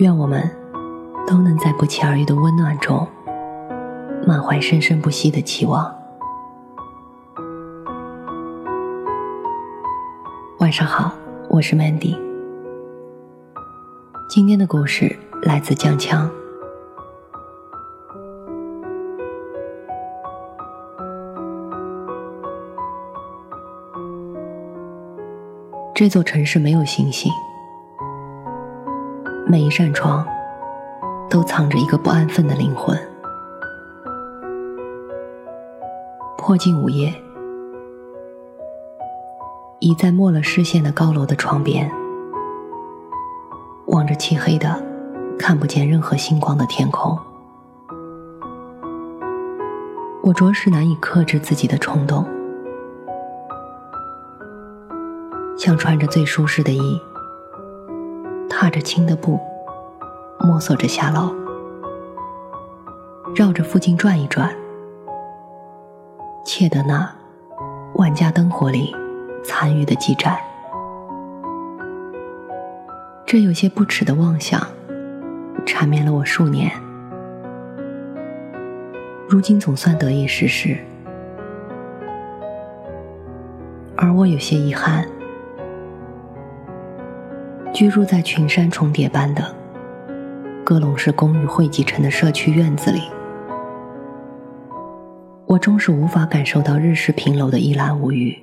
愿我们都能在不期而遇的温暖中，满怀生生不息的期望。晚上好，我是 Mandy。今天的故事来自江枪。这座城市没有星星。每一扇窗，都藏着一个不安分的灵魂。破镜午夜，倚在没了视线的高楼的窗边，望着漆黑的、看不见任何星光的天空，我着实难以克制自己的冲动，想穿着最舒适的衣。踏着轻的步，摸索着下楼，绕着附近转一转，窃得那万家灯火里残余的几盏。这有些不耻的妄想，缠绵了我数年，如今总算得以实施，而我有些遗憾。居住在群山重叠般的歌隆式公寓汇集成的社区院子里，我终是无法感受到日式平楼的一览无余。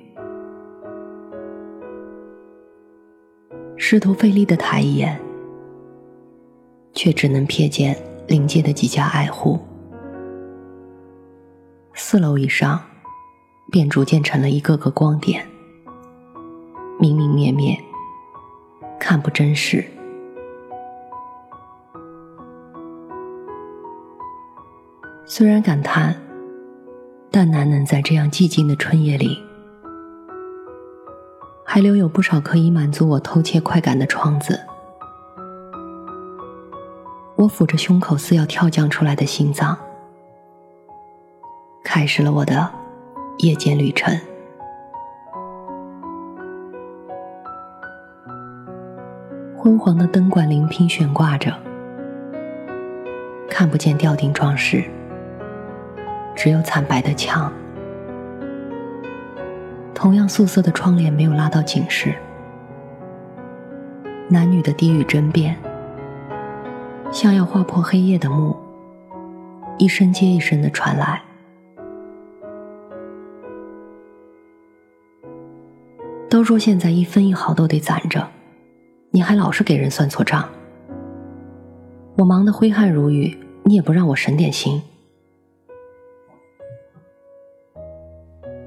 试图费力的抬一眼，却只能瞥见临街的几家矮户。四楼以上，便逐渐成了一个个光点，明明灭灭。看不真实。虽然感叹，但难能在这样寂静的春夜里，还留有不少可以满足我偷窃快感的窗子。我抚着胸口似要跳降出来的心脏，开始了我的夜间旅程。昏黄的灯管临平悬挂着，看不见吊顶装饰，只有惨白的墙。同样素色的窗帘没有拉到警示。男女的低语争辩，像要划破黑夜的幕，一声接一声的传来。都说现在一分一毫都得攒着。你还老是给人算错账，我忙得挥汗如雨，你也不让我省点心。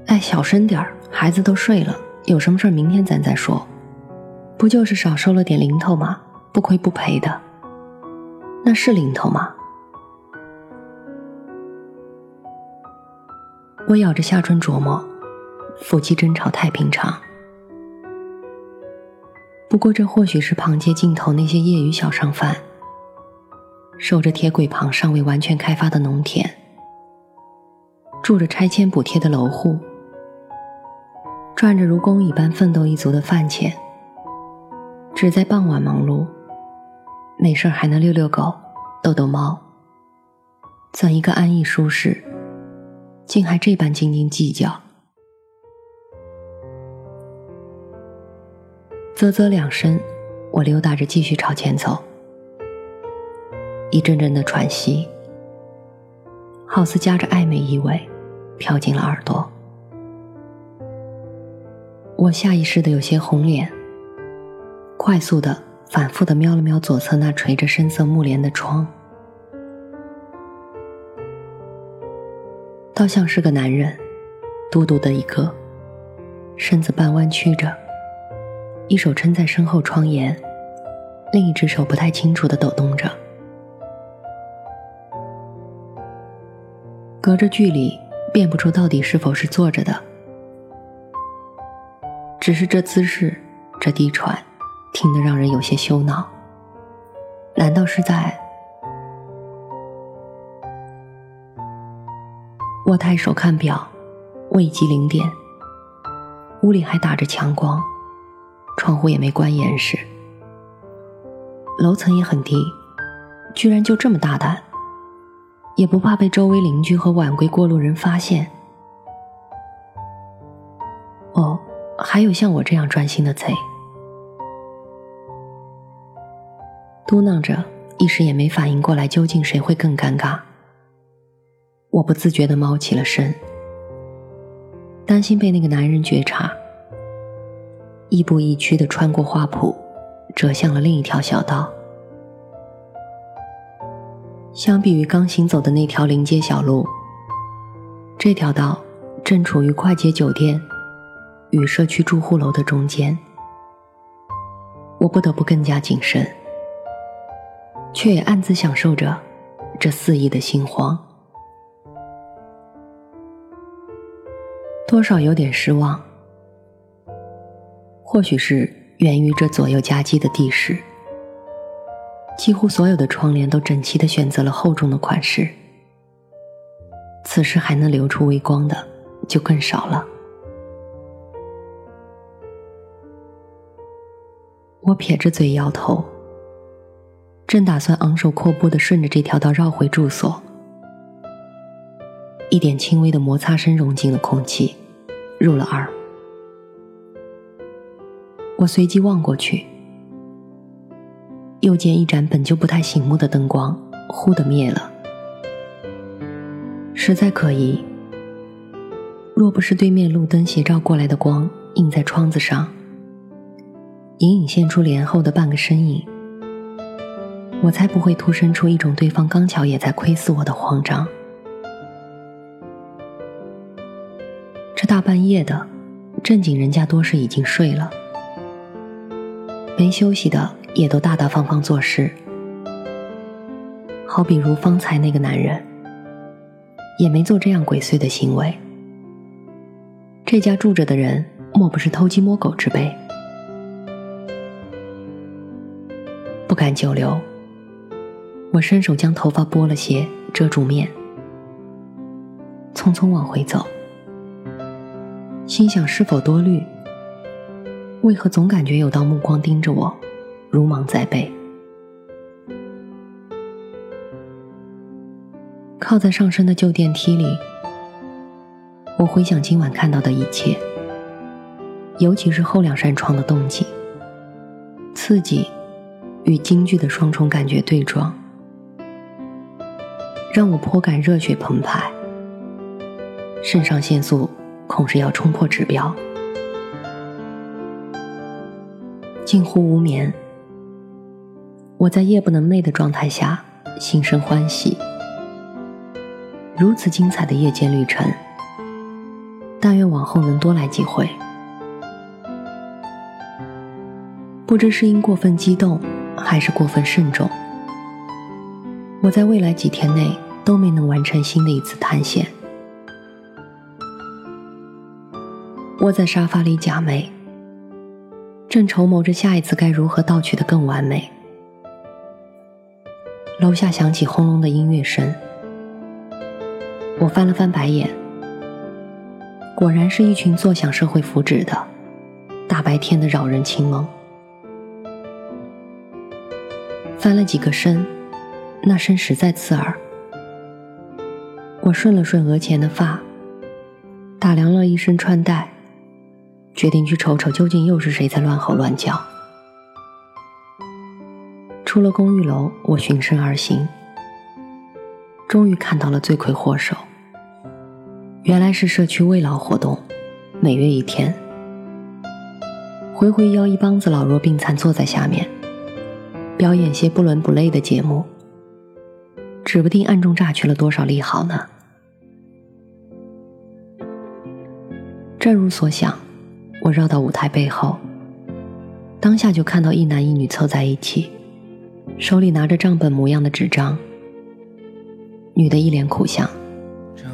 哎，小声点儿，孩子都睡了，有什么事儿明天咱再说。不就是少收了点零头吗？不亏不赔的，那是零头吗？我咬着下唇琢磨，夫妻争吵太平常。不过，这或许是旁街尽头那些业余小商贩，守着铁轨旁尚未完全开发的农田，住着拆迁补贴的楼户，赚着如工蚁般奋斗一族的饭钱，只在傍晚忙碌，没事还能遛遛狗、逗逗猫，怎一个安逸舒适，竟还这般斤斤计较。啧啧两声，我溜达着继续朝前走。一阵阵的喘息，好似夹着暧昧意味，飘进了耳朵。我下意识的有些红脸，快速的、反复的瞄了瞄左侧那垂着深色木帘的窗，倒像是个男人，嘟嘟的一个，身子半弯曲着。一手撑在身后窗沿，另一只手不太清楚的抖动着。隔着距离，辨不出到底是否是坐着的，只是这姿势，这低喘，听得让人有些羞恼。难道是在？我抬手看表，未及零点。屋里还打着强光，窗户也没关严实，楼层也很低，居然就这么大胆。也不怕被周围邻居和晚归过路人发现。哦，还有像我这样专心的贼。嘟囔着，一时也没反应过来，究竟谁会更尴尬。我不自觉的猫起了身，担心被那个男人觉察，亦步亦趋的穿过花圃，折向了另一条小道。相比于刚行走的那条临街小路，这条道正处于快捷酒店与社区住户楼的中间，我不得不更加谨慎，却也暗自享受着这肆意的心慌，多少有点失望，或许是源于这左右夹击的地势。几乎所有的窗帘都整齐的选择了厚重的款式，此时还能流出微光的就更少了。我撇着嘴摇头，正打算昂首阔步的顺着这条道绕回住所，一点轻微的摩擦声融进了空气，入了耳。我随即望过去。又见一盏本就不太醒目的灯光，忽的灭了。实在可疑，若不是对面路灯斜照过来的光映在窗子上，隐隐现出帘后的半个身影，我才不会突生出一种对方刚巧也在窥视我的慌张。这大半夜的，正经人家多是已经睡了，没休息的。也都大大方方做事，好比如方才那个男人，也没做这样鬼祟的行为。这家住着的人，莫不是偷鸡摸狗之辈？不敢久留，我伸手将头发拨了些，遮住面，匆匆往回走，心想是否多虑？为何总感觉有道目光盯着我？如芒在背，靠在上升的旧电梯里，我回想今晚看到的一切，尤其是后两扇窗的动静，刺激与惊惧的双重感觉对撞，让我颇感热血澎湃，肾上腺素恐是要冲破指标，近乎无眠。我在夜不能寐的状态下，心生欢喜。如此精彩的夜间旅程，但愿往后能多来几回。不知是因过分激动，还是过分慎重，我在未来几天内都没能完成新的一次探险。窝在沙发里假寐，正筹谋着下一次该如何盗取的更完美。楼下响起轰隆的音乐声，我翻了翻白眼，果然是一群坐享社会福祉的，大白天的扰人清梦。翻了几个身，那声实在刺耳。我顺了顺额前的发，打量了一身穿戴，决定去瞅瞅究竟又是谁在乱吼乱叫。出了公寓楼，我循声而行，终于看到了罪魁祸首。原来是社区慰劳活动，每月一天，回回邀一帮子老弱病残坐在下面，表演些不伦不类的节目，指不定暗中榨取了多少利好呢。正如所想，我绕到舞台背后，当下就看到一男一女凑在一起。手里拿着账本模样的纸张。女的一脸苦相，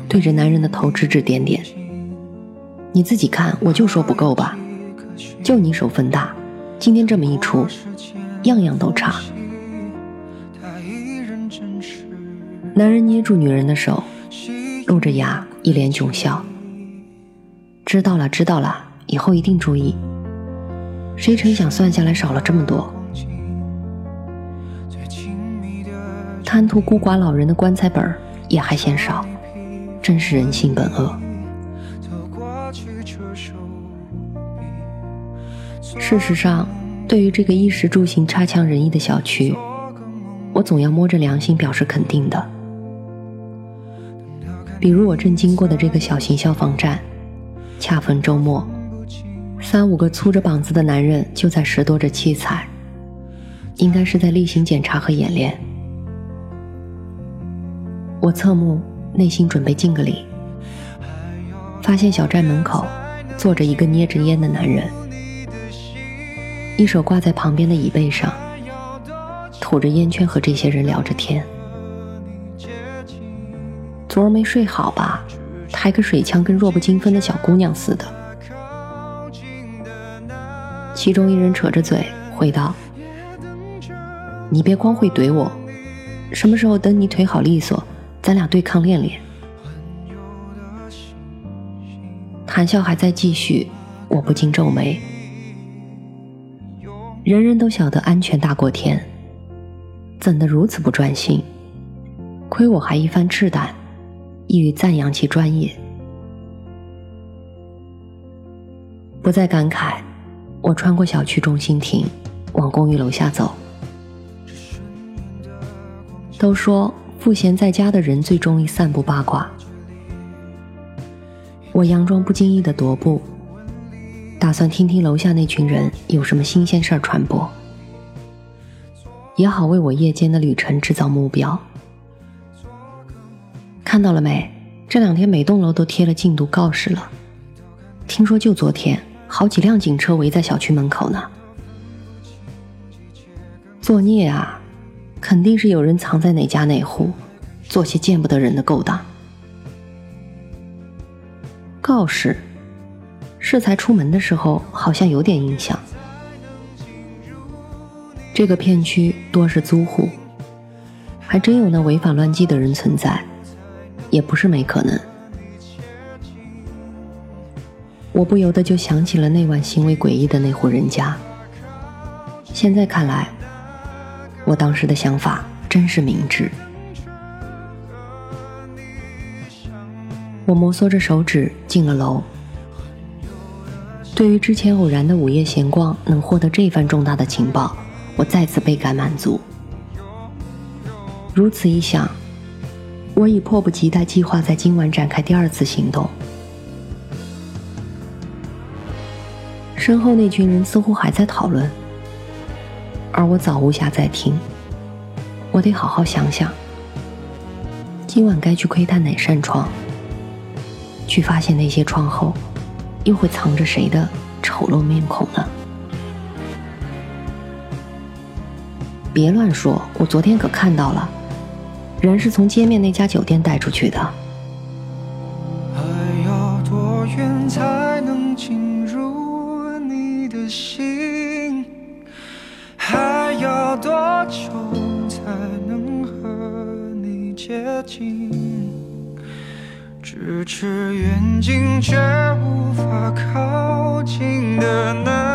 对着男人的头指指点点：“你自己看，我就说不够吧，就你手分大，今天这么一出，样样都差。”男人捏住女人的手，露着牙，一脸窘笑：“知道了，知道了，以后一定注意。”谁成想算下来少了这么多。贪图孤寡老人的棺材本也还嫌少，真是人性本恶。事实上，对于这个衣食住行差强人意的小区，我总要摸着良心表示肯定的。比如我正经过的这个小型消防站，恰逢周末，三五个粗着膀子的男人就在拾掇着器材，应该是在例行检查和演练。我侧目，内心准备敬个礼，发现小站门口坐着一个捏着烟的男人，一手挂在旁边的椅背上，吐着烟圈和这些人聊着天。昨儿没睡好吧？抬个水枪跟弱不禁风的小姑娘似的。其中一人扯着嘴回道：“你别光会怼我，什么时候等你腿好利索？”咱俩对抗练练。谈笑还在继续，我不禁皱眉。人人都晓得安全大过天，怎的如此不专心？亏我还一番赤胆，意欲赞扬其专业。不再感慨，我穿过小区中心亭，往公寓楼下走。都说。赋闲在家的人最中意散布八卦。我佯装不经意的踱步，打算听听楼下那群人有什么新鲜事儿传播，也好为我夜间的旅程制造目标。看到了没？这两天每栋楼都贴了禁毒告示了。听说就昨天，好几辆警车围在小区门口呢。作孽啊！肯定是有人藏在哪家哪户，做些见不得人的勾当。告示，适才出门的时候好像有点印象。这个片区多是租户，还真有那违法乱纪的人存在，也不是没可能。我不由得就想起了那晚行为诡异的那户人家。现在看来。我当时的想法真是明智。我摩挲着手指进了楼。对于之前偶然的午夜闲逛能获得这番重大的情报，我再次倍感满足。如此一想，我已迫不及待计划在今晚展开第二次行动。身后那群人似乎还在讨论。而我早无暇再听，我得好好想想，今晚该去窥探哪扇窗，去发现那些窗后，又会藏着谁的丑陋面孔呢？别乱说，我昨天可看到了，人是从街面那家酒店带出去的。近？咫尺远近却无法靠近的那